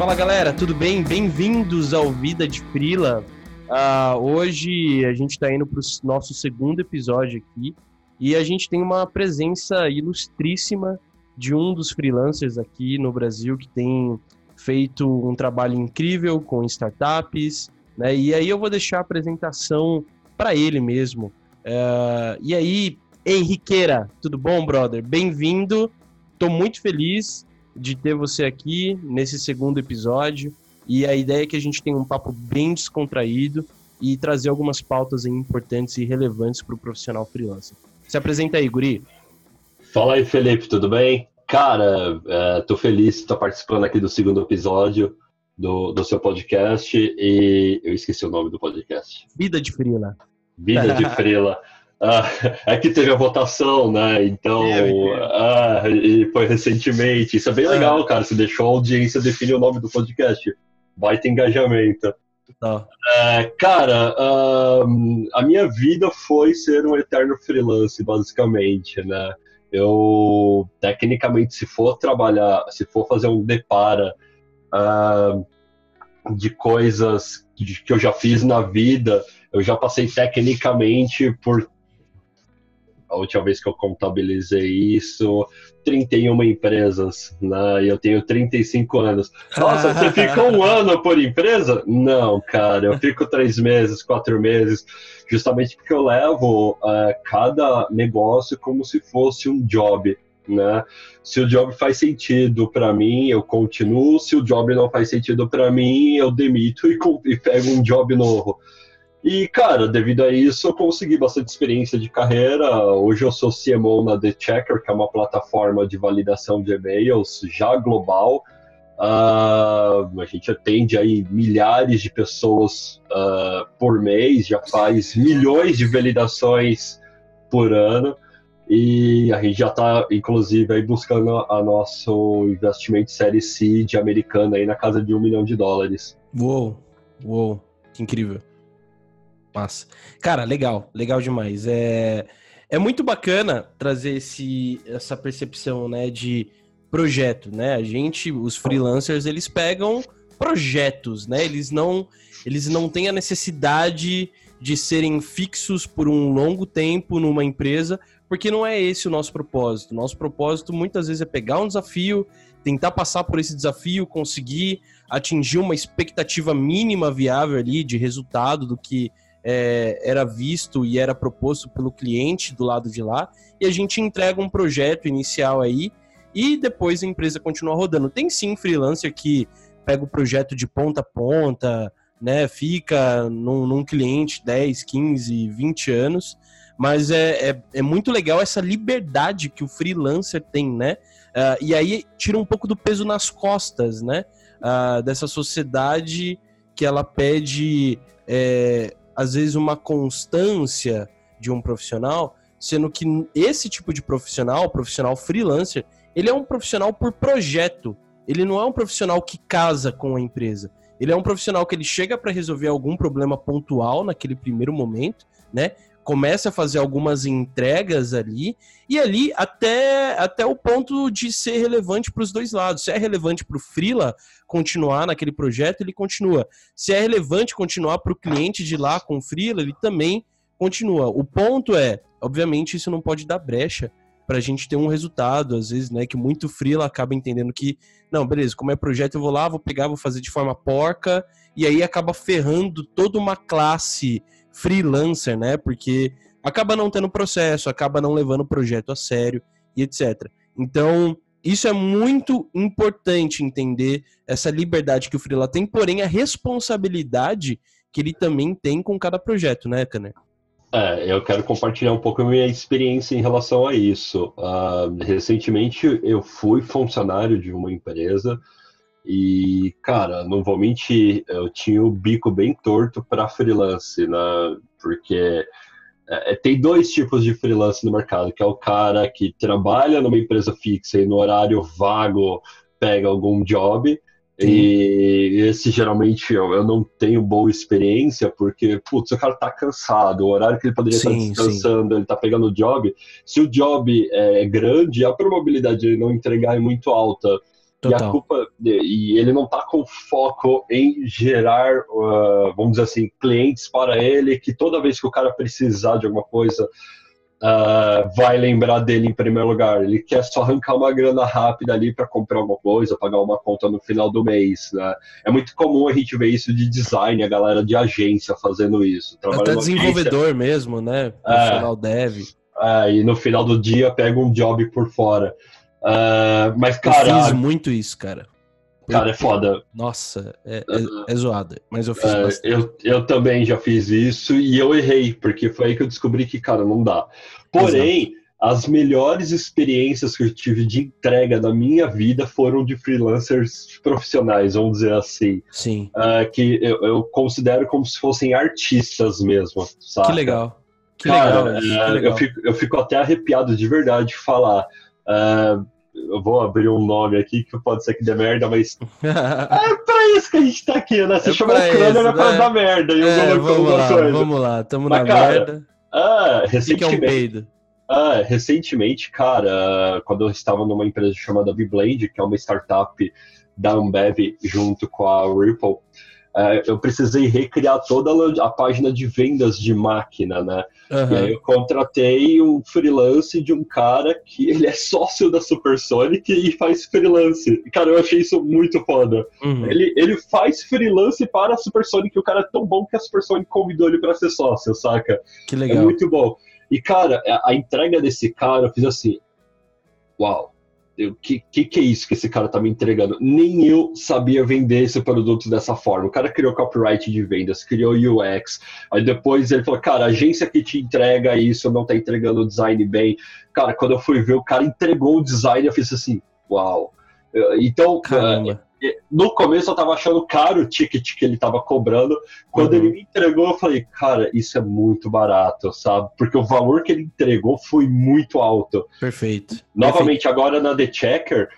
Fala galera, tudo bem? Bem-vindos ao Vida de Frila. Uh, hoje a gente está indo para o nosso segundo episódio aqui e a gente tem uma presença ilustríssima de um dos freelancers aqui no Brasil que tem feito um trabalho incrível com startups, né? E aí eu vou deixar a apresentação para ele mesmo. Uh, e aí, Henriqueira, tudo bom, brother? Bem-vindo. Estou muito feliz de ter você aqui nesse segundo episódio. E a ideia é que a gente tenha um papo bem descontraído e trazer algumas pautas importantes e relevantes para o profissional freelancer. Se apresenta aí, Guri. Fala aí, Felipe, tudo bem? Cara, é, tô feliz de estar participando aqui do segundo episódio do, do seu podcast e eu esqueci o nome do podcast. Vida de Frila. Vida de Frila. Ah, é que teve a votação, né? Então, ah, e foi recentemente. Isso é bem legal, cara. Você deixou a audiência definir o nome do podcast. Baita engajamento. Tá. É, cara, uh, a minha vida foi ser um eterno freelance, basicamente, né? Eu, tecnicamente, se for trabalhar, se for fazer um depara uh, de coisas que eu já fiz na vida, eu já passei tecnicamente por a última vez que eu contabilizei isso, 31 empresas, né? E eu tenho 35 anos. Nossa, você fica um ano por empresa? Não, cara, eu fico três meses, quatro meses, justamente porque eu levo uh, cada negócio como se fosse um job. Né? Se o job faz sentido para mim, eu continuo. Se o job não faz sentido para mim, eu demito e, e pego um job novo. E, cara, devido a isso, eu consegui bastante experiência de carreira. Hoje eu sou CMO na The Checker, que é uma plataforma de validação de e-mails já global. Uh, a gente atende aí milhares de pessoas uh, por mês, já faz milhões de validações por ano. E a gente já está, inclusive, aí buscando a nosso investimento série C de americana aí na casa de um milhão de dólares. Uou, uou, que incrível. Massa. Cara, legal, legal demais. É, é muito bacana trazer esse, essa percepção, né, de projeto, né? A gente, os freelancers, eles pegam projetos, né? Eles não, eles não têm a necessidade de serem fixos por um longo tempo numa empresa, porque não é esse o nosso propósito. Nosso propósito muitas vezes é pegar um desafio, tentar passar por esse desafio, conseguir atingir uma expectativa mínima viável ali de resultado do que é, era visto e era proposto pelo cliente do lado de lá, e a gente entrega um projeto inicial aí e depois a empresa continua rodando. Tem sim freelancer que pega o projeto de ponta a ponta, né, fica num, num cliente 10, 15, 20 anos, mas é, é, é, muito legal essa liberdade que o freelancer tem, né? Uh, e aí tira um pouco do peso nas costas, né? Uh, dessa sociedade que ela pede é, às vezes, uma constância de um profissional, sendo que esse tipo de profissional, profissional freelancer, ele é um profissional por projeto. Ele não é um profissional que casa com a empresa. Ele é um profissional que ele chega para resolver algum problema pontual naquele primeiro momento, né? Começa a fazer algumas entregas ali, e ali até, até o ponto de ser relevante para os dois lados. Se é relevante para o Freela continuar naquele projeto, ele continua. Se é relevante continuar para o cliente de lá com o Freela, ele também continua. O ponto é, obviamente, isso não pode dar brecha para a gente ter um resultado, às vezes, né, que muito freela acaba entendendo que, não, beleza, como é projeto, eu vou lá, vou pegar, vou fazer de forma porca, e aí acaba ferrando toda uma classe freelancer, né? Porque acaba não tendo processo, acaba não levando o projeto a sério e etc. Então, isso é muito importante entender essa liberdade que o freela tem, porém a responsabilidade que ele também tem com cada projeto, né, Caner? É, eu quero compartilhar um pouco a minha experiência em relação a isso. Uh, recentemente eu fui funcionário de uma empresa e, cara, não vou mentir, eu tinha o bico bem torto para freelance, né? Porque é, é, tem dois tipos de freelance no mercado, que é o cara que trabalha numa empresa fixa e no horário vago pega algum job. E esse geralmente eu, eu, não tenho boa experiência, porque, putz, o cara tá cansado, o horário que ele poderia sim, estar descansando, sim. ele tá pegando o job. Se o job é grande, a probabilidade de ele não entregar é muito alta. Total. E a culpa e ele não está com foco em gerar, uh, vamos dizer assim, clientes para ele que toda vez que o cara precisar de alguma coisa uh, vai lembrar dele em primeiro lugar. Ele quer só arrancar uma grana rápida ali para comprar alguma coisa, pagar uma conta no final do mês. Né? É muito comum a gente ver isso de design, a galera de agência fazendo isso. Até desenvolvedor agência. mesmo, né? Profissional é, dev. É, e no final do dia pega um job por fora. Uh, mas, cara. Eu fiz muito isso, cara. Cara, é foda. Nossa, é, é, é zoado, mas eu fiz é, eu, eu também já fiz isso e eu errei, porque foi aí que eu descobri que, cara, não dá. Porém, Exato. as melhores experiências que eu tive de entrega na minha vida foram de freelancers profissionais, vamos dizer assim. Sim. Uh, que eu, eu, considero como se fossem artistas mesmo, sabe? Que legal. Que Cara, legal, que legal. Eu, fico, eu fico até arrepiado de verdade de falar. Uh, eu vou abrir um nome aqui que pode ser que dê merda, mas é pra isso que a gente tá aqui, né? Você é chamou o Crânio né? pra dar merda e é, vamos lá, coisa. Vamos lá, tamo mas, na cara, merda. Ah, recentemente, é um ah, recentemente, cara, quando eu estava numa empresa chamada Vblade, que é uma startup da Ambev junto com a Ripple, é, eu precisei recriar toda a página de vendas de máquina, né? Uhum. E aí eu contratei um freelance de um cara que ele é sócio da Supersonic e faz freelance. Cara, eu achei isso muito foda. Uhum. Ele, ele faz freelance para a Supersonic, o cara é tão bom que a Supersonic convidou ele para ser sócio, saca? Que legal. É muito bom. E, cara, a, a entrega desse cara, eu fiz assim, uau, o que, que, que, é isso que esse cara tá me entregando? Nem eu sabia vender esse produto dessa forma. O cara criou copyright de vendas, criou UX, aí depois ele falou, cara, a agência que te entrega isso não tá entregando o design bem. Cara, quando eu fui ver, o cara entregou o design, eu fiz assim, uau. Então, Caramba no começo eu tava achando caro o ticket que ele tava cobrando. Quando uhum. ele me entregou, eu falei, cara, isso é muito barato, sabe? Porque o valor que ele entregou foi muito alto. Perfeito. Novamente, Perfeito. agora na The Checker,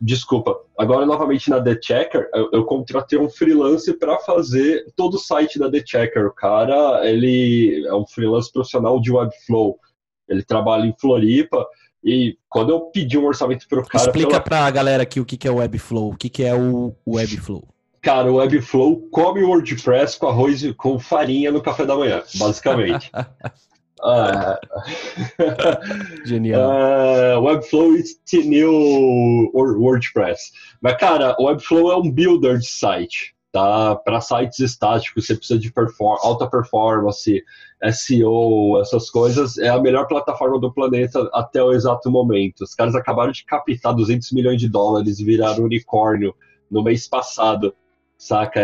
desculpa, agora novamente na The Checker, eu, eu contratei um freelance para fazer todo o site da The Checker. O cara, ele é um freelance profissional de Webflow. Ele trabalha em Floripa e quando eu pedi um orçamento pro cara. Explica pela... pra galera aqui o que, é o Webflow. O que, é o Webflow? Cara, o Webflow come o WordPress com arroz e com farinha no café da manhã, basicamente. uh... Genial. Uh, Webflow the new WordPress. Mas, cara, o Webflow é um builder de site. Tá? Para sites estáticos, você precisa de perform alta performance, SEO, essas coisas, é a melhor plataforma do planeta até o exato momento. Os caras acabaram de captar 200 milhões de dólares e viraram unicórnio no mês passado, saca?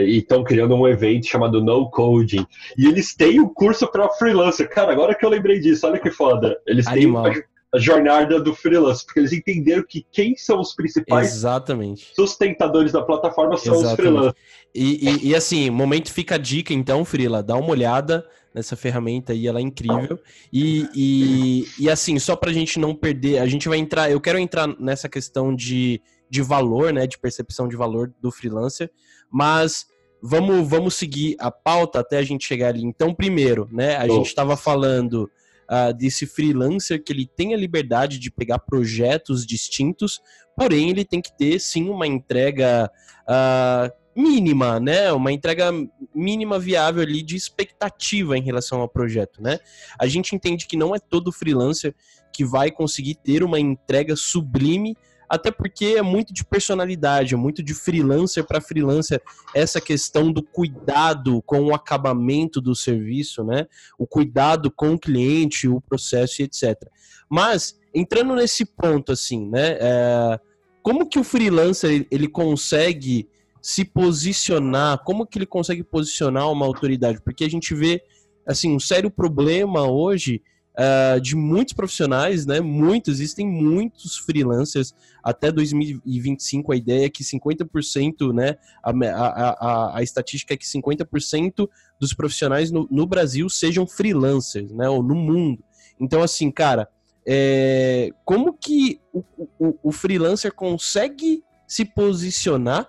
E estão criando um evento chamado No Coding. E eles têm o um curso para freelancer. Cara, agora que eu lembrei disso, olha que foda. Eles Animal. têm a jornada do freelance, porque eles entenderam que quem são os principais Exatamente. sustentadores da plataforma são Exatamente. os freelancers. E, e, e, assim, momento fica a dica, então, Frila, dá uma olhada nessa ferramenta aí, ela é incrível. E, e, e assim, só pra gente não perder, a gente vai entrar, eu quero entrar nessa questão de, de valor, né, de percepção de valor do freelancer, mas vamos, vamos seguir a pauta até a gente chegar ali. Então, primeiro, né, a oh. gente estava falando uh, desse freelancer que ele tem a liberdade de pegar projetos distintos, porém ele tem que ter sim uma entrega uh, mínima, né? Uma entrega mínima viável ali de expectativa em relação ao projeto, né? A gente entende que não é todo freelancer que vai conseguir ter uma entrega sublime, até porque é muito de personalidade, é muito de freelancer para freelancer essa questão do cuidado com o acabamento do serviço, né? O cuidado com o cliente, o processo e etc. Mas entrando nesse ponto assim, né? É, como que o freelancer ele consegue se posicionar, como que ele consegue posicionar uma autoridade? Porque a gente vê, assim, um sério problema hoje uh, de muitos profissionais, né? Muitos, existem muitos freelancers. Até 2025, a ideia é que 50%, né? A, a, a, a estatística é que 50% dos profissionais no, no Brasil sejam freelancers, né? Ou no mundo. Então, assim, cara, é, como que o, o, o freelancer consegue se posicionar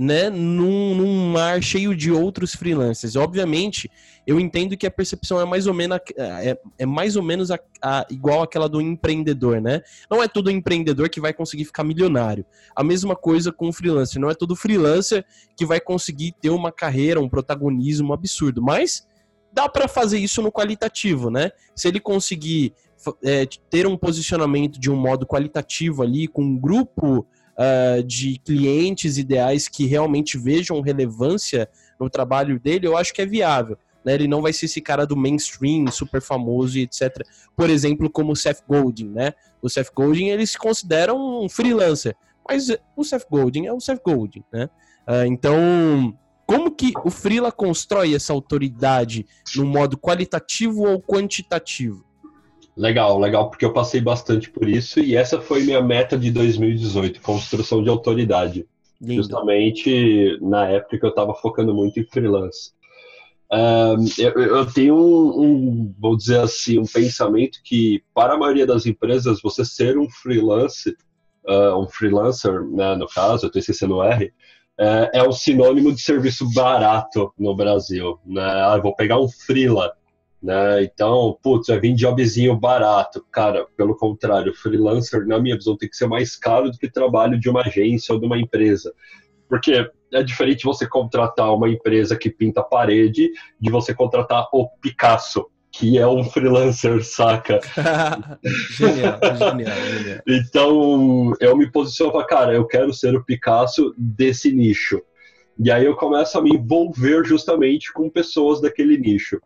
né, num, num mar cheio de outros freelancers. Obviamente, eu entendo que a percepção é mais ou menos, é, é mais ou menos a, a, igual aquela do empreendedor, né? Não é todo empreendedor que vai conseguir ficar milionário. A mesma coisa com o freelancer. Não é todo freelancer que vai conseguir ter uma carreira, um protagonismo absurdo. Mas dá para fazer isso no qualitativo, né? Se ele conseguir é, ter um posicionamento de um modo qualitativo ali, com um grupo uh, de clientes ideais que realmente vejam relevância no trabalho dele, eu acho que é viável. Né? Ele não vai ser esse cara do mainstream, super famoso e etc. Por exemplo, como o Seth Godin, né? O Seth Godin, ele se considera um freelancer, mas o Seth Godin é o Seth Godin, né? Uh, então, como que o Freela constrói essa autoridade no modo qualitativo ou quantitativo? Legal, legal, porque eu passei bastante por isso e essa foi minha meta de 2018, construção de autoridade. Lindo. Justamente na época que eu estava focando muito em freelance. Um, eu, eu, tenho um, um, vou dizer assim, um pensamento que para a maioria das empresas você ser um freelance, uh, um freelancer, né, no caso, eu estou esquecendo o R, uh, é um sinônimo de serviço barato no Brasil. Né? Ah, vou pegar um freela né? Então, putz, vai vir jobzinho barato. Cara, pelo contrário, freelancer, na minha visão, tem que ser mais caro do que trabalho de uma agência ou de uma empresa. Porque é diferente você contratar uma empresa que pinta a parede de você contratar o Picasso, que é um freelancer, saca? genial, genial, genial. Então, eu me posiciono para, cara, eu quero ser o Picasso desse nicho. E aí eu começo a me envolver justamente com pessoas daquele nicho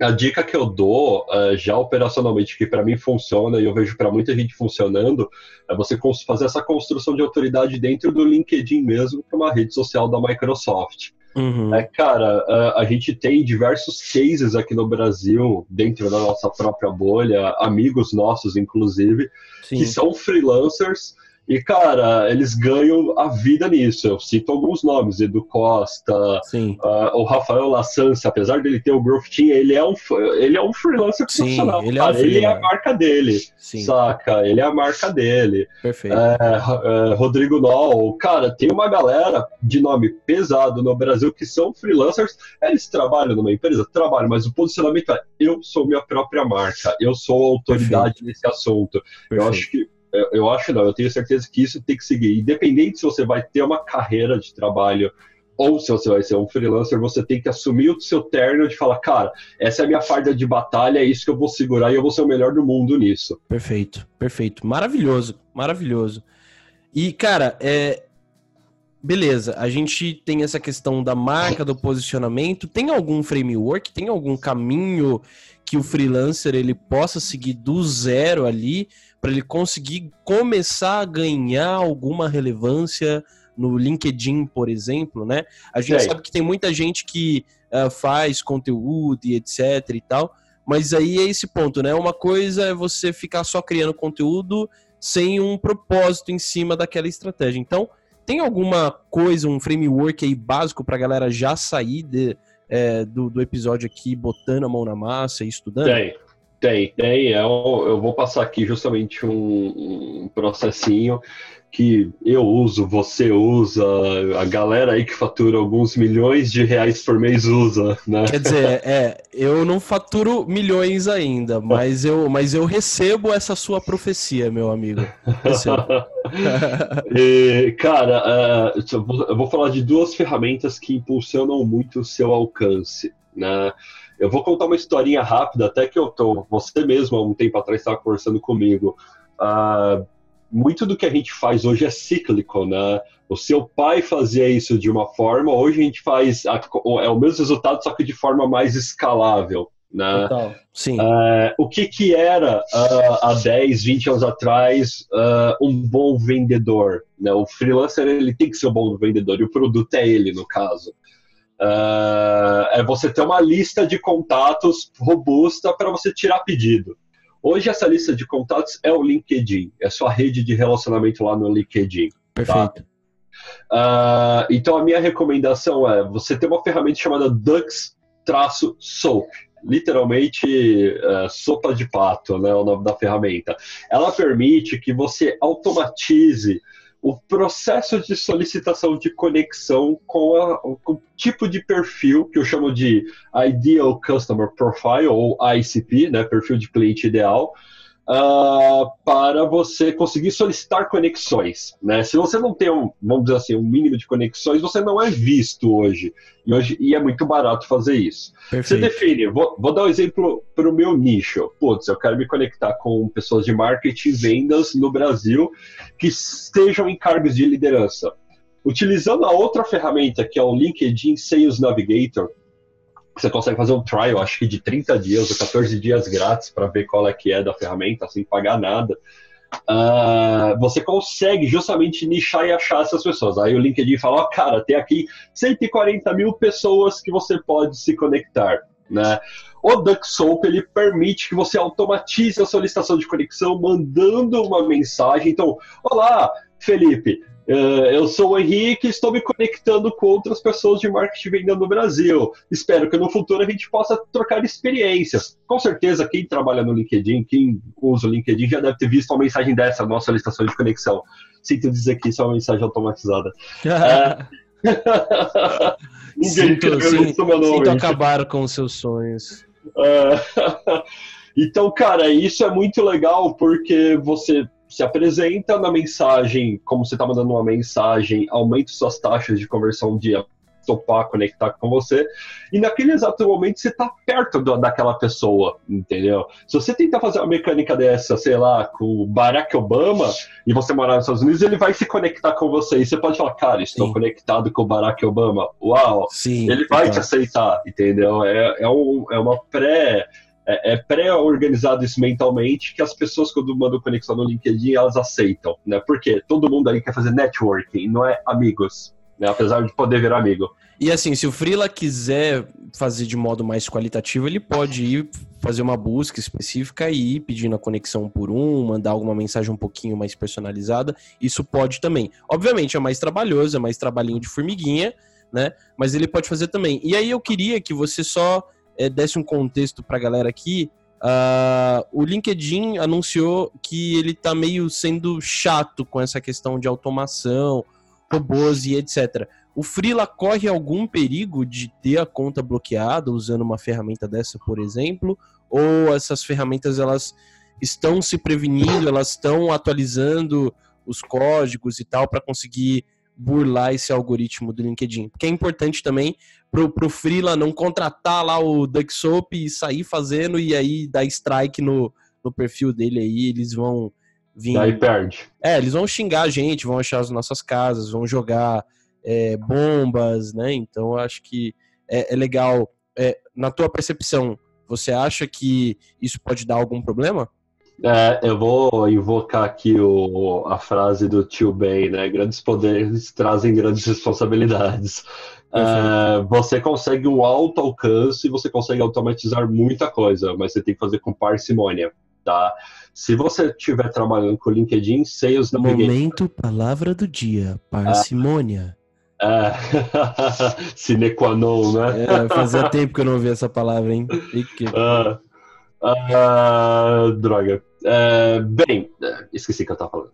a dica que eu dou uh, já operacionalmente, que para mim funciona e eu vejo para muita gente funcionando, é você fazer essa construção de autoridade dentro do LinkedIn mesmo, que é uma rede social da Microsoft. Uhum. É, cara, uh, a gente tem diversos cases aqui no Brasil, dentro da nossa própria bolha, amigos nossos, inclusive, Sim. que são freelancers e, cara, eles ganham a vida nisso. Eu cito alguns nomes, Edu Costa, uh, o Rafael Lassança, apesar dele ter o Growth Team, ele é um, ele é um freelancer Sim, profissional. Ele, cara. É, um ele é a marca dele, Sim. saca? Ele é a marca dele. Perfeito. É, é, Rodrigo Noll, cara, tem uma galera de nome pesado no Brasil que são freelancers, eles trabalham numa empresa? Trabalham, mas o posicionamento é, eu sou minha própria marca, eu sou autoridade Perfeito. nesse assunto. Perfeito. Eu acho que eu, eu acho não, eu tenho certeza que isso tem que seguir. Independente se você vai ter uma carreira de trabalho ou se você vai ser um freelancer, você tem que assumir o seu terno de falar, cara, essa é a minha farda de batalha, é isso que eu vou segurar e eu vou ser o melhor do mundo nisso. Perfeito, perfeito. Maravilhoso, maravilhoso. E, cara, é. Beleza, a gente tem essa questão da marca, do posicionamento. Tem algum framework, tem algum caminho que o freelancer ele possa seguir do zero ali para ele conseguir começar a ganhar alguma relevância no LinkedIn, por exemplo, né? A gente sabe que tem muita gente que uh, faz conteúdo e etc e tal, mas aí é esse ponto, né? Uma coisa é você ficar só criando conteúdo sem um propósito em cima daquela estratégia. Então, tem alguma coisa, um framework aí básico para a galera já sair de, é, do, do episódio aqui botando a mão na massa e estudando? Tem, tem, tem. Eu, eu vou passar aqui justamente um, um processinho que eu uso, você usa, a galera aí que fatura alguns milhões de reais por mês usa, né? Quer dizer, é, eu não faturo milhões ainda, mas eu, mas eu recebo essa sua profecia, meu amigo. e, cara, uh, eu vou falar de duas ferramentas que impulsionam muito o seu alcance, né? Eu vou contar uma historinha rápida, até que eu tô. Você mesmo, há um tempo atrás, estava conversando comigo. Uh, muito do que a gente faz hoje é cíclico, né? O seu pai fazia isso de uma forma, hoje a gente faz a, é o mesmo resultado, só que de forma mais escalável. Né? Total. Sim. Uh, o que, que era uh, há 10, 20 anos atrás uh, um bom vendedor? Né? O freelancer ele tem que ser um bom vendedor e o produto é ele, no caso. Uh, é você ter uma lista de contatos robusta para você tirar pedido. Hoje essa lista de contatos é o LinkedIn, é sua rede de relacionamento lá no LinkedIn. Tá? Perfeito. Tá? Uh, então a minha recomendação é você ter uma ferramenta chamada Dux-Soap, literalmente uh, sopa de pato, né, o nome da ferramenta. Ela permite que você automatize o processo de solicitação de conexão com, a, com, o tipo de perfil que eu chamo de Ideal Customer Profile, ou ICP, né, perfil de cliente ideal, uh, para você conseguir solicitar conexões. Né? Se você não tem, um, vamos dizer assim, um mínimo de conexões, você não é visto hoje. E, hoje, e é muito barato fazer isso. Perfeito. Você define, vou, vou dar um exemplo para o meu nicho. Putz, eu quero me conectar com pessoas de marketing e vendas no Brasil que estejam em cargos de liderança. Utilizando a outra ferramenta, que é o LinkedIn Sales Navigator, você consegue fazer um trial, acho que de 30 dias ou 14 dias grátis para ver qual é que é da ferramenta, sem pagar nada. Uh, você consegue justamente nichar e achar essas pessoas. Aí o LinkedIn fala, oh, cara, tem aqui 140 mil pessoas que você pode se conectar, né? O DuckSoap, ele permite que você automatize a solicitação de conexão mandando uma mensagem. Então, olá, Felipe, Uh, eu sou o Henrique e estou me conectando com outras pessoas de marketing vendendo no Brasil. Espero que no futuro a gente possa trocar experiências. Com certeza, quem trabalha no LinkedIn, quem usa o LinkedIn, já deve ter visto uma mensagem dessa, nossa solicitação de conexão. Sinto dizer que isso é uma mensagem automatizada. Ninguém sinto, sinto, meu nome. Sinto acabar com os seus sonhos. Uh... então, cara, isso é muito legal porque você se apresenta na mensagem, como você está mandando uma mensagem, aumenta suas taxas de conversão de topar, conectar com você, e naquele exato momento você está perto do, daquela pessoa, entendeu? Se você tentar fazer uma mecânica dessa, sei lá, com o Barack Obama, e você morar nos Estados Unidos, ele vai se conectar com você, e você pode falar, cara, estou Sim. conectado com o Barack Obama, uau, Sim, ele vai então. te aceitar, entendeu? É, é, um, é uma pré é, é pré-organizado isso mentalmente que as pessoas, quando mandam conexão no LinkedIn, elas aceitam, né? Porque todo mundo aí quer fazer networking, não é amigos, né? Apesar de poder ver amigo. E assim, se o Freela quiser fazer de modo mais qualitativo, ele pode ir fazer uma busca específica e ir pedindo a conexão por um, mandar alguma mensagem um pouquinho mais personalizada. Isso pode também. Obviamente é mais trabalhoso, é mais trabalhinho de formiguinha, né? Mas ele pode fazer também. E aí eu queria que você só é, desse um contexto para a galera aqui, uh, o LinkedIn anunciou que ele está meio sendo chato com essa questão de automação, robôs e etc. O Freela corre algum perigo de ter a conta bloqueada usando uma ferramenta dessa, por exemplo? Ou essas ferramentas elas estão se prevenindo, elas estão atualizando os códigos e tal para conseguir burlar esse algoritmo do LinkedIn. Porque é importante também pro, pro Freela não contratar lá o DuckSoap e sair fazendo e aí dar strike no, no perfil dele aí, eles vão vir... Daí perde. É, eles vão xingar a gente, vão achar as nossas casas, vão jogar é, bombas, né? Então eu acho que é, é legal. É, na tua percepção, você acha que isso pode dar algum problema? É, eu vou invocar aqui o, a frase do tio Ben, né? Grandes poderes trazem grandes responsabilidades. É, você consegue um alto alcance e você consegue automatizar muita coisa, mas você tem que fazer com parcimônia, tá? Se você estiver trabalhando com LinkedIn, Sales Navigator... Momento, palavra do dia, parcimônia. É, sine qua non, né? É, fazia tempo que eu não ouvi essa palavra, hein? Que... Uh, uh, droga. Uh, bem, esqueci o que eu tava falando.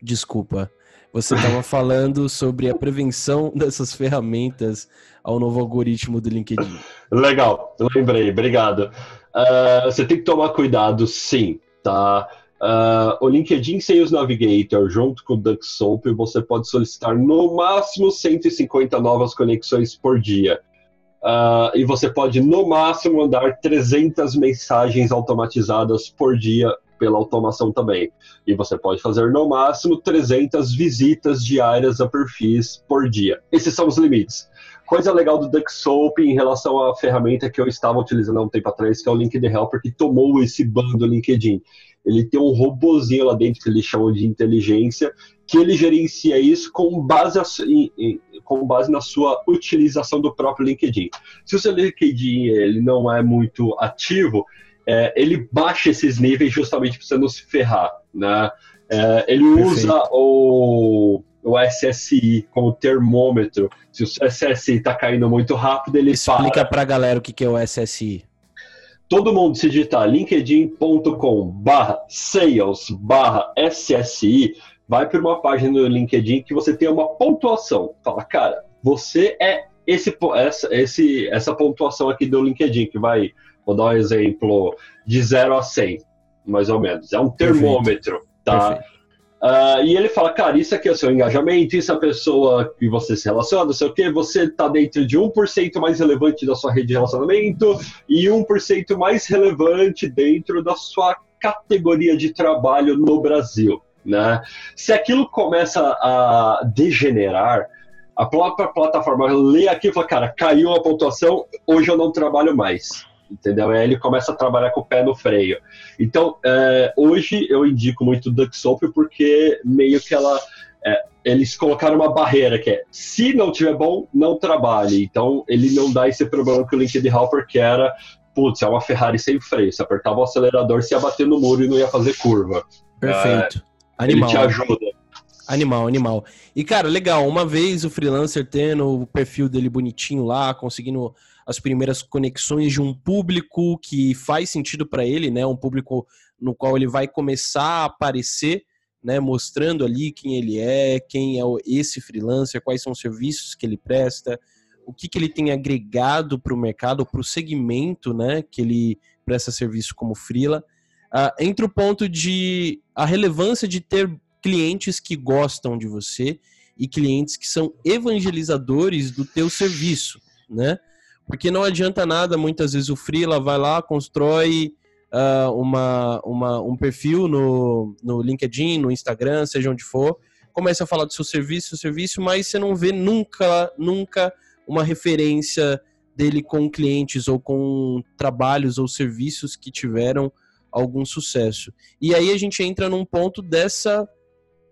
Desculpa. Você estava falando sobre a prevenção dessas ferramentas ao novo algoritmo do LinkedIn. Legal, lembrei, obrigado. Uh, você tem que tomar cuidado, sim, tá? Uh, o LinkedIn Sales Navigator, junto com o DuckSoap, você pode solicitar no máximo 150 novas conexões por dia. Uh, e você pode, no máximo, mandar 300 mensagens automatizadas por dia pela automação também. E você pode fazer no máximo 300 visitas diárias a perfis por dia. Esses são os limites. Coisa legal do DuckSoap em relação à ferramenta que eu estava utilizando há um tempo atrás, que é o LinkedIn Helper, que tomou esse ban do LinkedIn. Ele tem um robozinho lá dentro que eles chamam de inteligência, que ele gerencia isso com base, a, com base na sua utilização do próprio LinkedIn. Se o seu LinkedIn ele não é muito ativo, é, ele baixa esses níveis justamente para você não se ferrar, né? É, ele Perfeito. usa o, o SSI como termômetro. Se o SSI está caindo muito rápido, ele Explica para a galera o que, que é o SSI. Todo mundo se digitar linkedin.com barra sales barra SSI, vai para uma página do LinkedIn que você tem uma pontuação. Fala, cara, você é esse, essa, esse, essa pontuação aqui do LinkedIn, que vai, vou dar um exemplo, de 0 a 100, mais ou menos. É um termômetro, Perfeito. tá? Perfeito. Uh, e ele fala, cara, isso aqui é o seu engajamento, isso é a pessoa que você se relaciona, não sei o quê, você está dentro de 1% mais relevante da sua rede de relacionamento e 1% mais relevante dentro da sua categoria de trabalho no Brasil. Né? Se aquilo começa a degenerar, a própria plataforma lê aqui e fala, cara, caiu a pontuação, hoje eu não trabalho mais entendeu? Aí ele começa a trabalhar com o pé no freio. Então, é, hoje eu indico muito Duck Soap porque meio que ela. É, eles colocaram uma barreira que é se não tiver bom, não trabalhe. Então ele não dá esse problema que o LinkedIn Hopper que era, putz, é uma Ferrari sem freio. Se apertava o acelerador, se ia bater no muro e não ia fazer curva. Perfeito. É, animal. Ele te ajuda. Animal, animal. E, cara, legal, uma vez o freelancer tendo o perfil dele bonitinho lá, conseguindo as primeiras conexões de um público que faz sentido para ele, né? Um público no qual ele vai começar a aparecer, né? Mostrando ali quem ele é, quem é esse freelancer, quais são os serviços que ele presta, o que, que ele tem agregado para o mercado, para o segmento, né? Que ele presta serviço como freela. Uh, entre o ponto de a relevância de ter clientes que gostam de você e clientes que são evangelizadores do teu serviço, né? Porque não adianta nada, muitas vezes o freela vai lá, constrói uh, uma, uma, um perfil no, no LinkedIn, no Instagram, seja onde for, começa a falar do seu serviço, seu serviço, mas você não vê nunca, nunca uma referência dele com clientes ou com trabalhos ou serviços que tiveram algum sucesso. E aí a gente entra num ponto dessa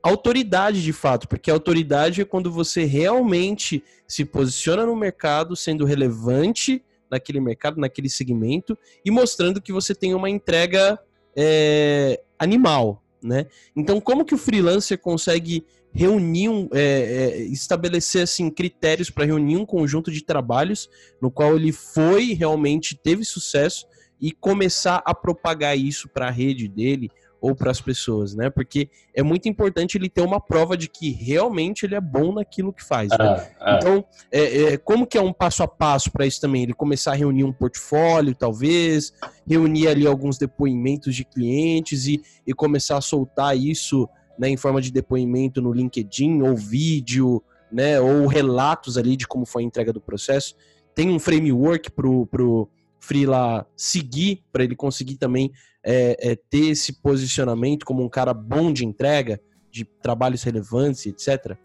autoridade de fato, porque autoridade é quando você realmente se posiciona no mercado, sendo relevante naquele mercado, naquele segmento e mostrando que você tem uma entrega é, animal, né? Então, como que o freelancer consegue reunir, um, é, é, estabelecer assim critérios para reunir um conjunto de trabalhos no qual ele foi realmente teve sucesso e começar a propagar isso para a rede dele ou para as pessoas, né? Porque é muito importante ele ter uma prova de que realmente ele é bom naquilo que faz. Né? Ah, ah. Então, é, é, como que é um passo a passo para isso também? Ele começar a reunir um portfólio, talvez, reunir ali alguns depoimentos de clientes e, e começar a soltar isso né, em forma de depoimento no LinkedIn ou vídeo, né? Ou relatos ali de como foi a entrega do processo. Tem um framework pro, pro Freela seguir para ele conseguir também é, é, ter esse posicionamento como um cara bom de entrega, de trabalhos relevantes, etc?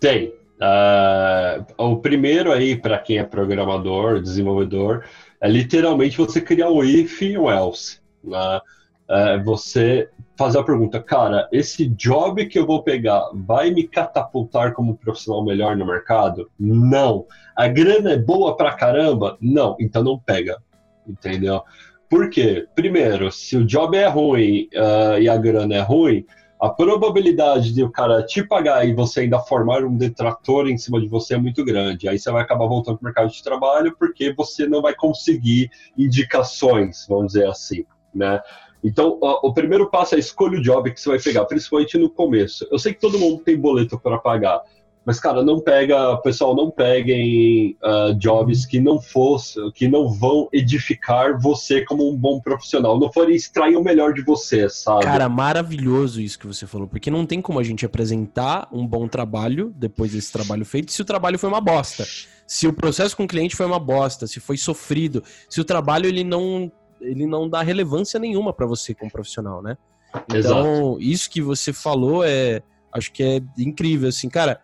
Tem. Uh, o primeiro aí, para quem é programador, desenvolvedor, é literalmente você criar um if e um else. Né? É você fazer a pergunta, cara, esse job que eu vou pegar vai me catapultar como profissional melhor no mercado? Não. A grana é boa pra caramba? Não. Então não pega. Entendeu? Por quê? Primeiro, se o job é ruim uh, e a grana é ruim, a probabilidade de o cara te pagar e você ainda formar um detrator em cima de você é muito grande. Aí você vai acabar voltando para o mercado de trabalho porque você não vai conseguir indicações, vamos dizer assim, né? Então, o, primeiro passo é escolha o job que você vai pegar, principalmente no começo. Eu sei que todo mundo tem boleto para pagar, mas, cara, não pega, pessoal, não peguem uh, jobs que não fossem, que não vão edificar você como um bom profissional, não forem extrair o melhor de você, sabe? Cara, maravilhoso isso que você falou, porque não tem como a gente apresentar um bom trabalho depois desse trabalho feito se o trabalho foi uma bosta. Se o processo com o cliente foi uma bosta, se foi sofrido, se o trabalho ele não ele não dá relevância nenhuma para você como profissional, né? Então, Exato. isso que você falou é acho que é incrível assim, cara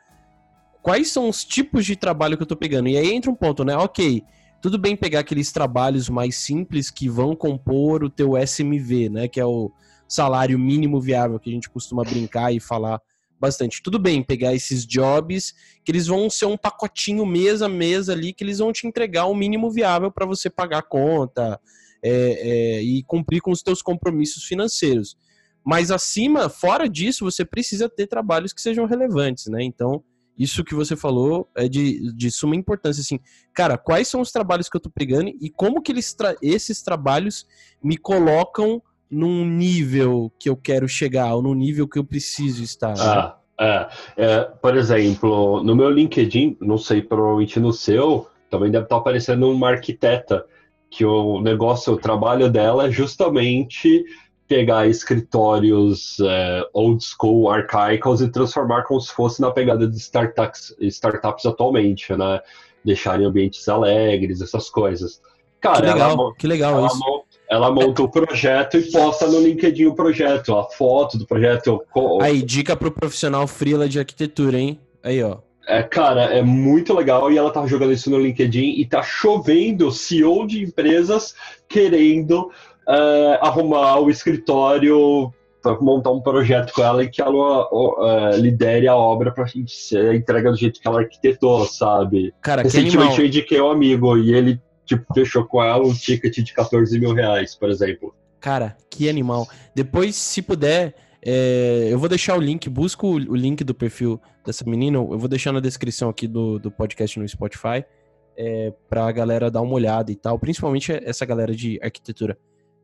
quais são os tipos de trabalho que eu tô pegando? E aí entra um ponto, né? Ok, tudo bem pegar aqueles trabalhos mais simples que vão compor o teu SMV, né? Que é o salário mínimo viável que a gente costuma brincar e falar bastante. Tudo bem pegar esses jobs que eles vão ser um pacotinho mês a mês ali que eles vão te entregar o mínimo viável para você pagar a conta é, é, e cumprir com os teus compromissos financeiros. Mas acima, fora disso, você precisa ter trabalhos que sejam relevantes, né? Então, isso que você falou é de, de suma importância, assim. Cara, quais são os trabalhos que eu tô pegando e como que eles tra esses trabalhos me colocam num nível que eu quero chegar, ou num nível que eu preciso estar. Né? Ah, é, é, por exemplo, no meu LinkedIn, não sei, provavelmente no seu, também deve estar aparecendo uma arquiteta, que o negócio, o trabalho dela é justamente pegar escritórios é, old school, arcaicos e transformar como se fosse na pegada de startups, startups atualmente, né? Deixarem ambientes alegres, essas coisas. Cara, que legal, ela, que legal ela, isso. Ela monta o projeto e posta no LinkedIn o projeto, a foto do projeto. Aí, dica pro profissional freela de arquitetura, hein? Aí, ó. É, cara, é muito legal e ela tá jogando isso no LinkedIn e tá chovendo CEO de empresas querendo uh, arrumar o escritório para montar um projeto com ela e que ela uh, lidere a obra para ser entrega do jeito que ela arquitetou, sabe? Cara, Recentemente eu indiquei um amigo e ele tipo, fechou com ela um ticket de 14 mil reais, por exemplo. Cara, que animal. Depois, se puder, é, eu vou deixar o link, busco o, o, link do perfil dessa menina, eu vou deixar na descrição aqui do, do podcast no Spotify, é, pra galera dar uma olhada e tal, principalmente essa galera de arquitetura.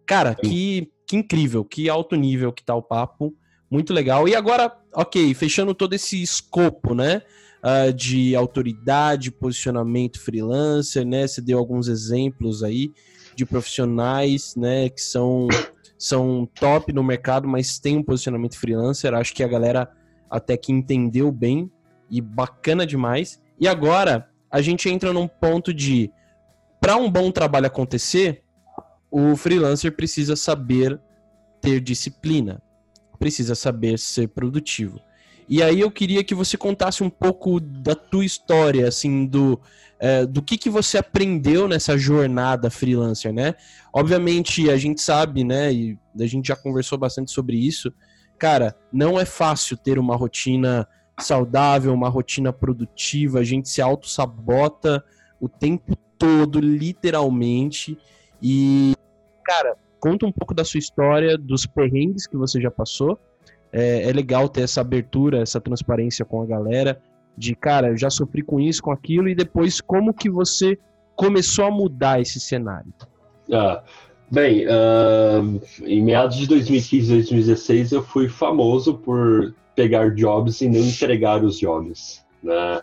Cara, que, que incrível, que alto nível que tá o papo, muito legal. E agora, ok, fechando todo esse escopo, né, uh, de autoridade, posicionamento freelancer, né, você deu alguns exemplos aí de profissionais, né, que são são top no mercado, mas tem um posicionamento freelancer. Acho que a galera até que entendeu bem e bacana demais. E agora a gente entra num ponto de para um bom trabalho acontecer, o freelancer precisa saber ter disciplina, precisa saber ser produtivo. E aí eu queria que você contasse um pouco da tua história, assim, do, é, do que, que você aprendeu nessa jornada freelancer, né? Obviamente, a gente sabe, né, e a gente já conversou bastante sobre isso, cara, não é fácil ter uma rotina saudável, uma rotina produtiva, a gente se auto-sabota o tempo todo, literalmente, e, cara, conta um pouco da sua história, dos perrengues que você já passou, é, é legal ter essa abertura, essa transparência com a galera, de cara, eu já sofri com isso, com aquilo, e depois como que você começou a mudar esse cenário? Ah, bem, uh, em meados de 2015, 2016, eu fui famoso por pegar jobs e não entregar os jobs, né?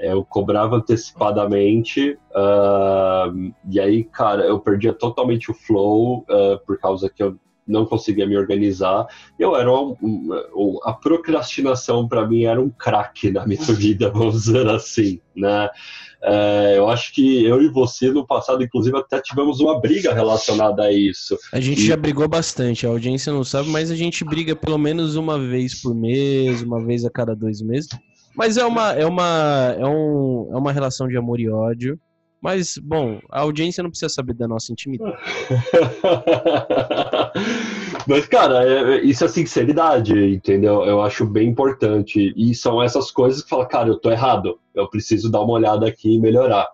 Eu cobrava antecipadamente, uh, e aí, cara, eu perdia totalmente o flow, uh, por causa que eu não conseguia me organizar. Eu era um, um, a procrastinação para mim era um craque na minha vida, vamos dizer assim, né? É, eu acho que eu e você no passado, inclusive, até tivemos uma briga relacionada a isso. A gente e... já brigou bastante. A audiência não sabe, mas a gente briga pelo menos uma vez por mês, uma vez a cada dois meses. Mas é uma, é uma, é um, é uma relação de amor e ódio. Mas, bom, a audiência não precisa saber da nossa intimidade. Mas, cara, é, é, isso é sinceridade, entendeu? Eu acho bem importante. E são essas coisas que fala, cara, eu tô errado. Eu preciso dar uma olhada aqui e melhorar.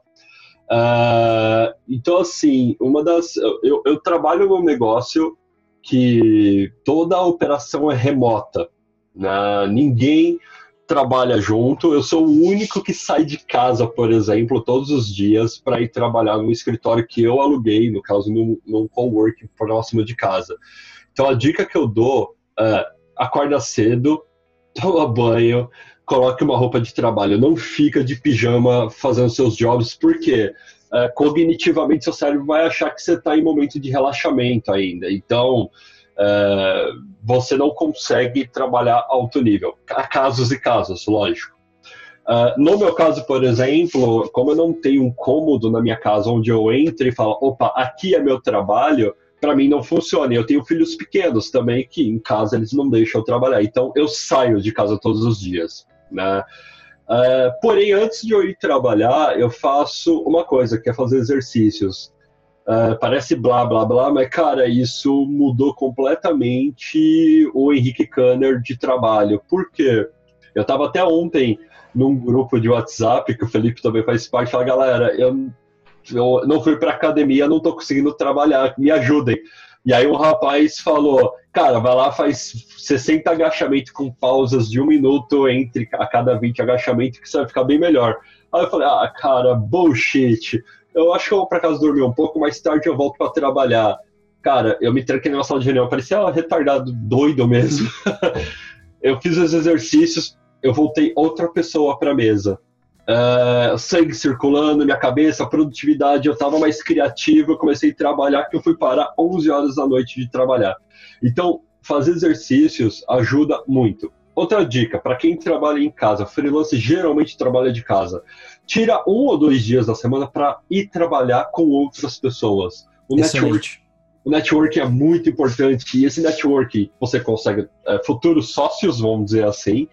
Uh, então, assim, uma das. Eu, eu trabalho num negócio que toda a operação é remota. Né? Ninguém trabalha junto. Eu sou o único que sai de casa, por exemplo, todos os dias para ir trabalhar no escritório que eu aluguei, no caso, num, num coworking próximo de casa. Então a dica que eu dou é acorda cedo, toma banho, coloque uma roupa de trabalho, não fica de pijama fazendo seus jobs, porque é, cognitivamente seu cérebro vai achar que você está em momento de relaxamento ainda. Então você não consegue trabalhar alto nível. Há casos e casos, lógico. Uh, no meu caso, por exemplo, como eu não tenho um cômodo na minha casa onde eu entro e falo, opa, aqui é meu trabalho, para mim não funciona. Eu tenho filhos pequenos também que em casa eles não deixam eu trabalhar. Então eu saio de casa todos os dias, né? Uh, porém, antes de eu ir trabalhar, eu faço uma coisa, que é fazer exercícios. Uh, parece blá blá blá, mas cara, isso mudou completamente o Henrique Kanner de trabalho. Por quê? Eu estava até ontem num grupo de WhatsApp, que o Felipe também faz parte, fala, galera, eu, eu não fui para academia, não estou conseguindo trabalhar, me ajudem. E aí um rapaz falou, cara, vai lá, faz 60 agachamentos com pausas de um minuto entre a cada 20 agachamentos que você vai ficar bem melhor. Aí eu falei, ah, cara, bullshit eu acho que eu vou para casa dormir um pouco, mais tarde eu volto para trabalhar. Cara, eu me tranquei numa sala de reunião, parecia um retardado doido mesmo. eu fiz os exercícios, eu voltei outra pessoa para a mesa. Uh, sangue circulando, minha cabeça, produtividade, eu estava mais criativo, eu comecei a trabalhar, que eu fui parar 11 horas da noite de trabalhar. Então, fazer exercícios ajuda muito. Outra dica, para quem trabalha em casa, freelance geralmente trabalha de casa. Tira um ou dois dias da semana para ir trabalhar com outras pessoas. O network, o network é muito importante e esse network você consegue é, futuros sócios, vamos dizer assim,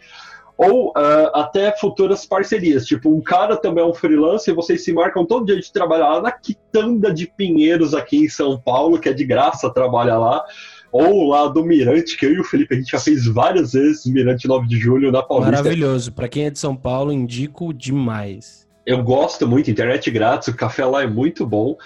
ou uh, até futuras parcerias. Tipo, um cara também é um freelancer e vocês se marcam todo dia de trabalhar lá na Quitanda de Pinheiros, aqui em São Paulo, que é de graça trabalhar lá. Ou lá do Mirante, que eu e o Felipe a gente já fez várias vezes, Mirante 9 de Julho, na Paulista. Maravilhoso. Para quem é de São Paulo, indico demais. Eu gosto muito, internet grátis, o café lá é muito bom.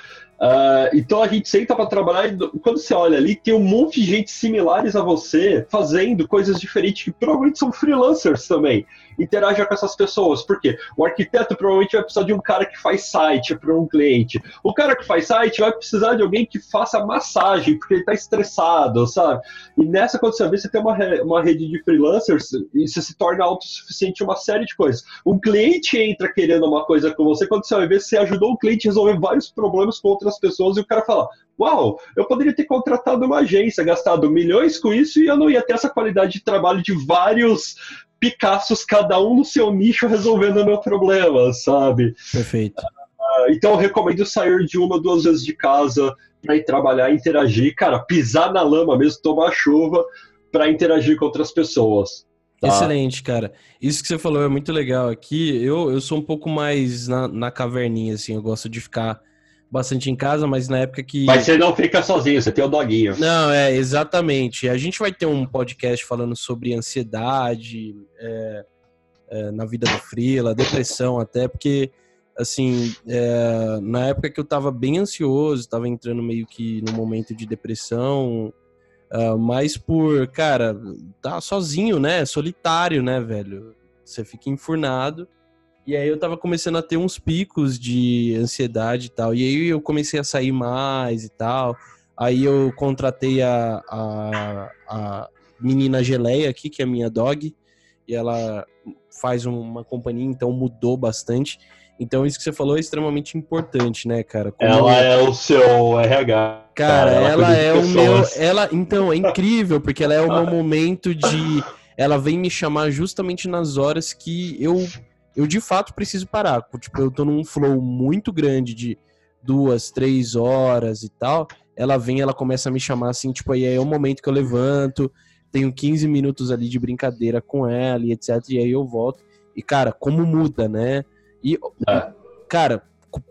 Uh, então a gente senta para trabalhar e quando você olha ali, tem um monte de gente similares a você fazendo coisas diferentes que provavelmente são freelancers também. Interaja com essas pessoas, porque o arquiteto provavelmente vai precisar de um cara que faz site para um cliente. O cara que faz site vai precisar de alguém que faça massagem, porque ele está estressado, sabe? E nessa, quando você vê, você tem uma, uma rede de freelancers e você se torna autossuficiente em uma série de coisas. Um cliente entra querendo uma coisa com você, quando você vai ver, você ajudou o cliente a resolver vários problemas com outras pessoas e o cara fala: Uau, eu poderia ter contratado uma agência, gastado milhões com isso e eu não ia ter essa qualidade de trabalho de vários Picassos, cada um no seu nicho, resolvendo o meu problema, sabe? Perfeito. Uh, então eu recomendo sair de uma, duas vezes de casa para ir trabalhar, interagir, cara, pisar na lama mesmo, tomar chuva para interagir com outras pessoas. Tá? Excelente, cara. Isso que você falou é muito legal aqui. Eu, eu sou um pouco mais na, na caverninha, assim, eu gosto de ficar bastante em casa, mas na época que. Mas você não fica sozinho, você tem o doguinho. Não, é, exatamente. A gente vai ter um podcast falando sobre ansiedade é, é, na vida do Frila, depressão até, porque, assim, é, na época que eu tava bem ansioso, tava entrando meio que no momento de depressão, uh, mas por, cara, tá sozinho, né? Solitário, né, velho? Você fica enfurnado. E aí eu tava começando a ter uns picos de ansiedade e tal. E aí eu comecei a sair mais e tal. Aí eu contratei a, a, a menina Geleia aqui, que é a minha dog. E ela faz uma companhia, então mudou bastante. Então isso que você falou é extremamente importante, né, cara? Como ela é o seu RH. Cara, ela, ela é o meu. Ela, então, é incrível, porque ela é o meu momento de. Ela vem me chamar justamente nas horas que eu eu de fato preciso parar. Tipo, eu tô num flow muito grande de duas, três horas e tal. Ela vem, ela começa a me chamar assim, tipo, aí é o momento que eu levanto, tenho 15 minutos ali de brincadeira com ela e etc. E aí eu volto. E, cara, como muda, né? E, é. cara,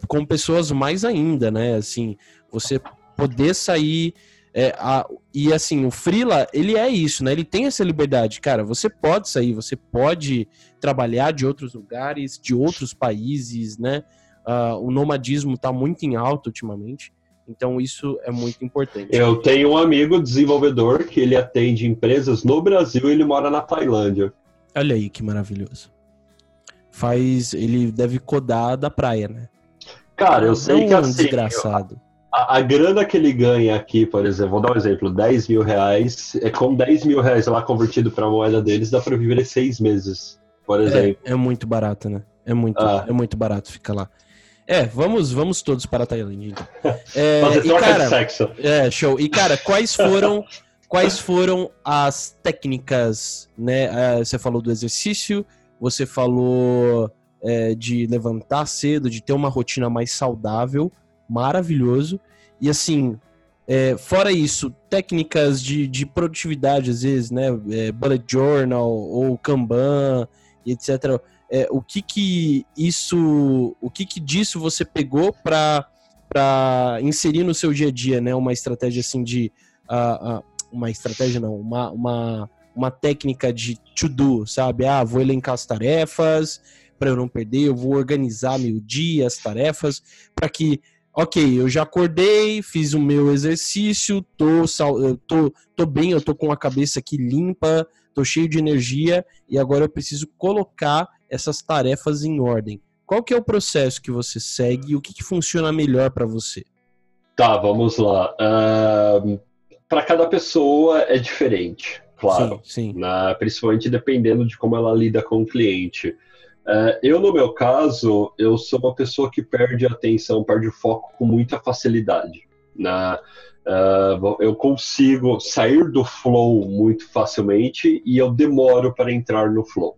com pessoas mais ainda, né? Assim, você poder sair é, a, e assim, o Freela, ele é isso, né? Ele tem essa liberdade. Cara, você pode sair, você pode trabalhar de outros lugares, de outros países, né? Uh, o nomadismo está muito em alta ultimamente. Então isso é muito importante. Eu tenho um amigo desenvolvedor que ele atende empresas no Brasil e ele mora na Tailândia. Olha aí que maravilhoso. Faz, ele deve codar da praia, né? Cara, eu sei que assim, desgraçado. A, a, grana que ele ganha aqui, por exemplo, vou dar um exemplo, 10 mil reais, é com 10 mil reais lá convertido para a moeda deles, dá para viver seis meses, por é, exemplo. É, é muito barato, né? É muito, ah. é muito barato ficar lá. É, vamos, vamos todos para a Tailândia. Então. É, Fazer troca cara, de sexo. É, show. E, cara, quais foram, quais foram as técnicas, né? É, você falou do exercício, você falou é, de levantar cedo, de ter uma rotina mais saudável maravilhoso. E assim, é, fora isso, técnicas de, de produtividade, às vezes, né? É, bullet journal ou Kanban, etc. É, o que que isso, o que que disso você pegou para para inserir no seu dia a dia, né? Uma estratégia assim de uh, uh, uma estratégia não, uma, uma, uma técnica de to do, sabe? Ah, vou elencar as tarefas para eu não perder, eu vou organizar meu dia, as tarefas, para que ok, eu já acordei, fiz o meu exercício, tô, tô, tô bem, eu tô com a cabeça aqui limpa, tô cheio de energia e agora eu preciso colocar essas tarefas em ordem. Qual que é o processo que você segue e o que, que funciona melhor para você? Tá, vamos lá. Uh, para cada pessoa é diferente, claro. Sim, sim. Né? Principalmente dependendo de como ela lida com o cliente. Uh, eu, no meu caso, eu sou uma pessoa que perde atenção, perde o foco com muita facilidade. Né? Uh, eu consigo sair do flow muito facilmente e eu demoro para entrar no flow.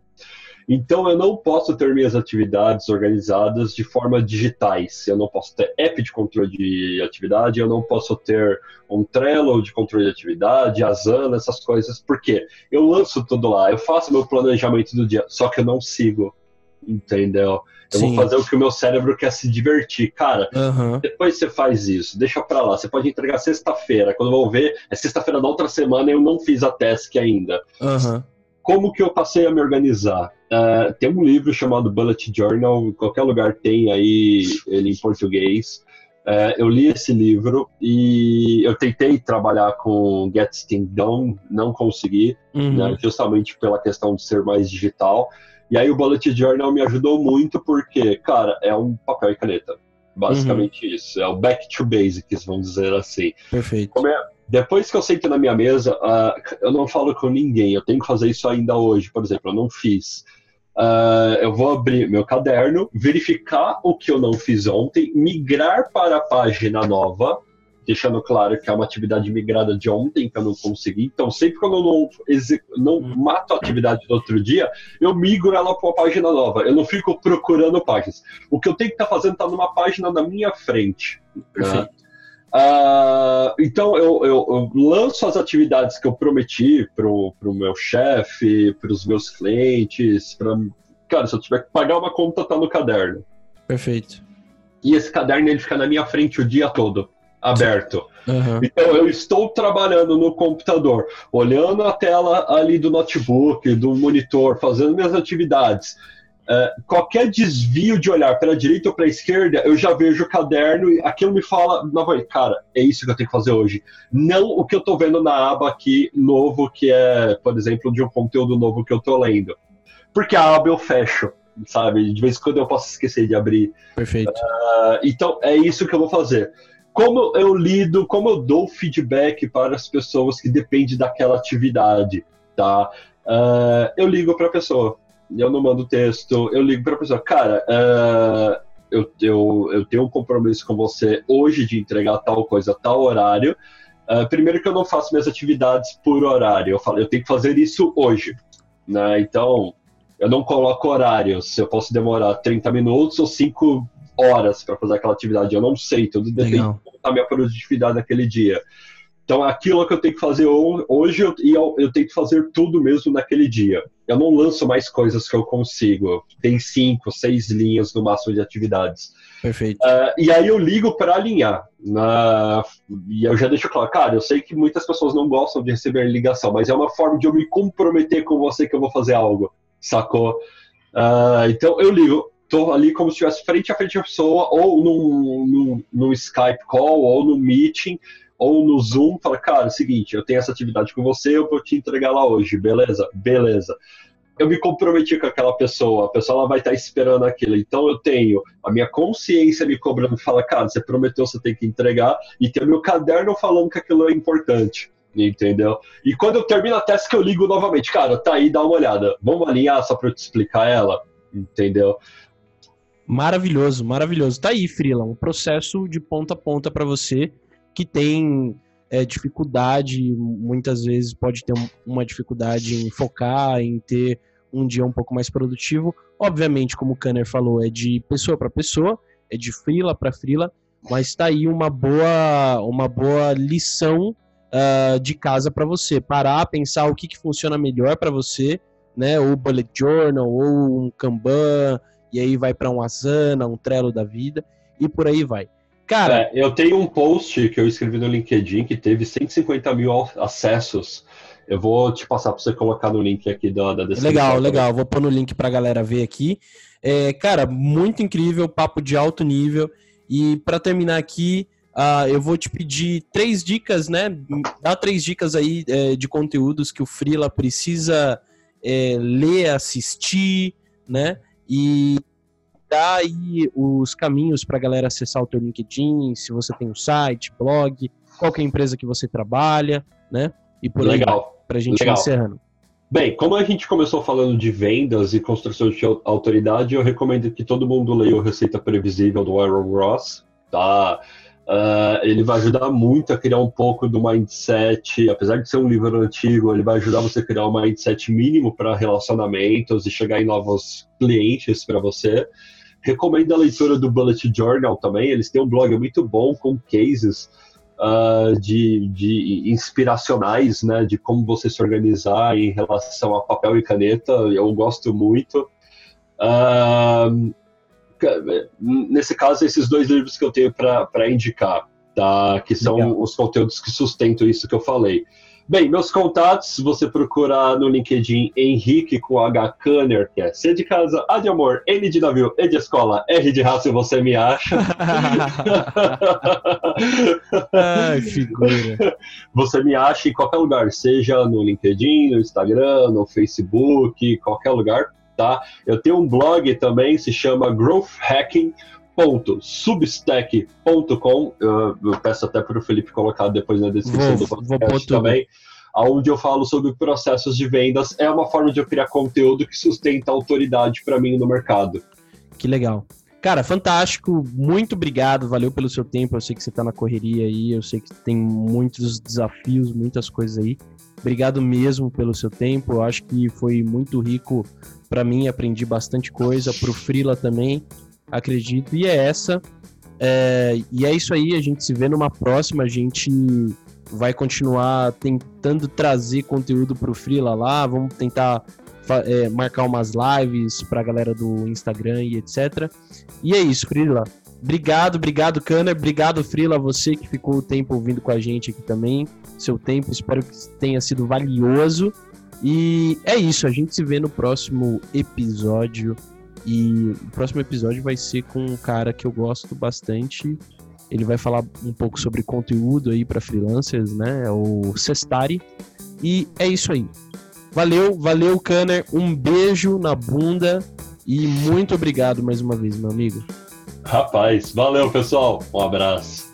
Então eu não posso ter minhas atividades organizadas de forma digitais. Eu não posso ter app de controle de atividade, eu não posso ter um Trello de controle de atividade, Asana, essas coisas, porque eu lanço tudo lá, eu faço meu planejamento do dia, só que eu não sigo, entendeu? Eu Sim. vou fazer o que o meu cérebro quer se divertir. Cara, uhum. depois você faz isso, deixa pra lá. Você pode entregar sexta-feira. Quando eu vou ver, é sexta-feira da outra semana e eu não fiz a task ainda. Uhum. Como que eu passei a me organizar? Uh, tem um livro chamado Bullet Journal, em qualquer lugar tem aí ele em português. Uh, eu li esse livro e eu tentei trabalhar com Get Things Done, não consegui, uhum. né, justamente pela questão de ser mais digital. E aí o Bullet Journal me ajudou muito porque, cara, é um papel e caneta. Basicamente uhum. isso. É o back to basics, vamos dizer assim. Perfeito. É, depois que eu sento na minha mesa, uh, eu não falo com ninguém. Eu tenho que fazer isso ainda hoje, por exemplo. Eu não fiz. Uh, eu vou abrir meu caderno, verificar o que eu não fiz ontem, migrar para a página nova, deixando claro que é uma atividade migrada de ontem que eu não consegui. Então, sempre que eu não, não hum. mato a atividade do outro dia, eu migro ela para uma página nova. Eu não fico procurando páginas. O que eu tenho que estar tá fazendo está numa página na minha frente. Né? Uh, então eu, eu, eu, lanço as atividades que eu prometi pro, pro meu chefe, para os meus clientes, para cara, se eu tiver que pagar uma conta, tá no caderno. Perfeito. E esse caderno ele fica na minha frente o dia todo, aberto. Uhum. Então eu estou trabalhando no computador, olhando a tela ali do notebook, do monitor, fazendo minhas atividades. É, qualquer desvio de olhar para a direita ou para a esquerda, eu já vejo o caderno e aquilo me fala, novamente, cara, é isso que eu tenho que fazer hoje. Não o que eu estou vendo na aba aqui novo, que é, por exemplo, de um conteúdo novo que eu estou lendo. Porque a aba eu fecho, sabe? De vez em quando eu posso esquecer de abrir. Perfeito. Uh, então, é isso que eu vou fazer. Como eu lido, como eu dou feedback para as pessoas que dependem daquela atividade, tá? Uh, eu ligo para a pessoa eu não mando texto, eu ligo para a pessoa, cara, uh, eu, eu, eu tenho um compromisso com você hoje de entregar tal coisa, tal horário. Uh, primeiro que eu não faço minhas atividades por horário, eu falo, eu tenho que fazer isso hoje, né? Então, eu não coloco horários, eu posso demorar 30 minutos ou 5 horas para fazer aquela atividade, eu não sei, tudo depende da minha produtividade naquele dia. Então, aquilo que eu tenho que fazer hoje, eu, eu, eu tenho que fazer tudo mesmo naquele dia. Eu não lanço mais coisas que eu consigo. Tem cinco, seis linhas no máximo de atividades. Perfeito. Uh, e aí eu ligo para alinhar. Na... E eu já deixo claro, cara, eu sei que muitas pessoas não gostam de receber ligação, mas é uma forma de eu me comprometer com você que eu vou fazer algo, sacou? Uh, então eu ligo, tô ali como se estivesse frente a frente a pessoa, ou num, num, num Skype call, ou no meeting, ou no Zoom, fala, cara, é o seguinte, eu tenho essa atividade com você, eu vou te entregar lá hoje, beleza? Beleza. Eu me comprometi com aquela pessoa, a pessoa ela vai estar esperando aquilo. Então eu tenho a minha consciência me cobrando, fala, cara, você prometeu, você tem que entregar, e tem o meu caderno falando que aquilo é importante. Entendeu? E quando eu termino a teste que eu ligo novamente, cara, tá aí, dá uma olhada. Vamos alinhar só para eu te explicar ela, entendeu? Maravilhoso, maravilhoso. Tá aí, Frila, um processo de ponta a ponta para você que tem é, dificuldade, muitas vezes pode ter uma dificuldade em focar, em ter um dia um pouco mais produtivo. Obviamente, como o Kanner falou, é de pessoa para pessoa, é de frila para frila, mas está aí uma boa, uma boa lição uh, de casa para você. Parar, pensar o que, que funciona melhor para você, né? Ou bullet journal, ou um Kanban, e aí vai para um Asana, um Trello da vida, e por aí vai. Cara, é, eu tenho um post que eu escrevi no LinkedIn que teve 150 mil acessos. Eu vou te passar para você colocar no link aqui da, da descrição. Legal, legal. Vou pôr no link para a galera ver aqui. É, cara, muito incrível, papo de alto nível. E para terminar aqui, uh, eu vou te pedir três dicas, né? Dá três dicas aí é, de conteúdos que o Freela precisa é, ler, assistir, né? E dá aí os caminhos para a galera acessar o teu LinkedIn, se você tem um site, blog, qual é a empresa que você trabalha, né? E por Legal. aí, para a gente Legal. encerrando. Bem, como a gente começou falando de vendas e construção de autoridade, eu recomendo que todo mundo leia o Receita Previsível do Aaron Ross, tá? Uh, ele vai ajudar muito a criar um pouco do mindset, apesar de ser um livro antigo, ele vai ajudar você a criar um mindset mínimo para relacionamentos e chegar em novos clientes para você. Recomendo a leitura do Bullet Journal também, eles têm um blog muito bom com cases uh, de, de inspiracionais, né, de como você se organizar em relação a papel e caneta, eu gosto muito. Uh, nesse caso, esses dois livros que eu tenho para indicar, tá? que são Legal. os conteúdos que sustentam isso que eu falei. Bem, meus contatos, você procurar no LinkedIn Henrique com H. Kanner, que é C de casa, A de amor, N de navio, E de escola, R de raça, você me acha. Ai, figura. Você me acha em qualquer lugar, seja no LinkedIn, no Instagram, no Facebook, qualquer lugar tá? Eu tenho um blog também, se chama growthhacking.substack.com. Eu, eu peço até para o Felipe colocar depois na descrição vou, do podcast também. Onde eu falo sobre processos de vendas. É uma forma de eu criar conteúdo que sustenta autoridade para mim no mercado. Que legal. Cara, fantástico. Muito obrigado. Valeu pelo seu tempo. Eu sei que você está na correria aí. Eu sei que tem muitos desafios, muitas coisas aí. Obrigado mesmo pelo seu tempo. Eu acho que foi muito rico para mim, aprendi bastante coisa, pro Frila também, acredito. E é essa. É, e é isso aí, a gente se vê numa próxima, a gente vai continuar tentando trazer conteúdo pro Frila lá, vamos tentar é, marcar umas lives pra galera do Instagram e etc. E é isso, Frila. Obrigado, obrigado, Kanner. Obrigado, Frila, você que ficou o tempo ouvindo com a gente aqui também. Seu tempo, espero que tenha sido valioso. E é isso, a gente se vê no próximo episódio. E o próximo episódio vai ser com um cara que eu gosto bastante. Ele vai falar um pouco sobre conteúdo aí para freelancers, né? É o Cestari. E é isso aí. Valeu, valeu, Kanner. Um beijo na bunda e muito obrigado mais uma vez, meu amigo. Rapaz, valeu, pessoal. Um abraço.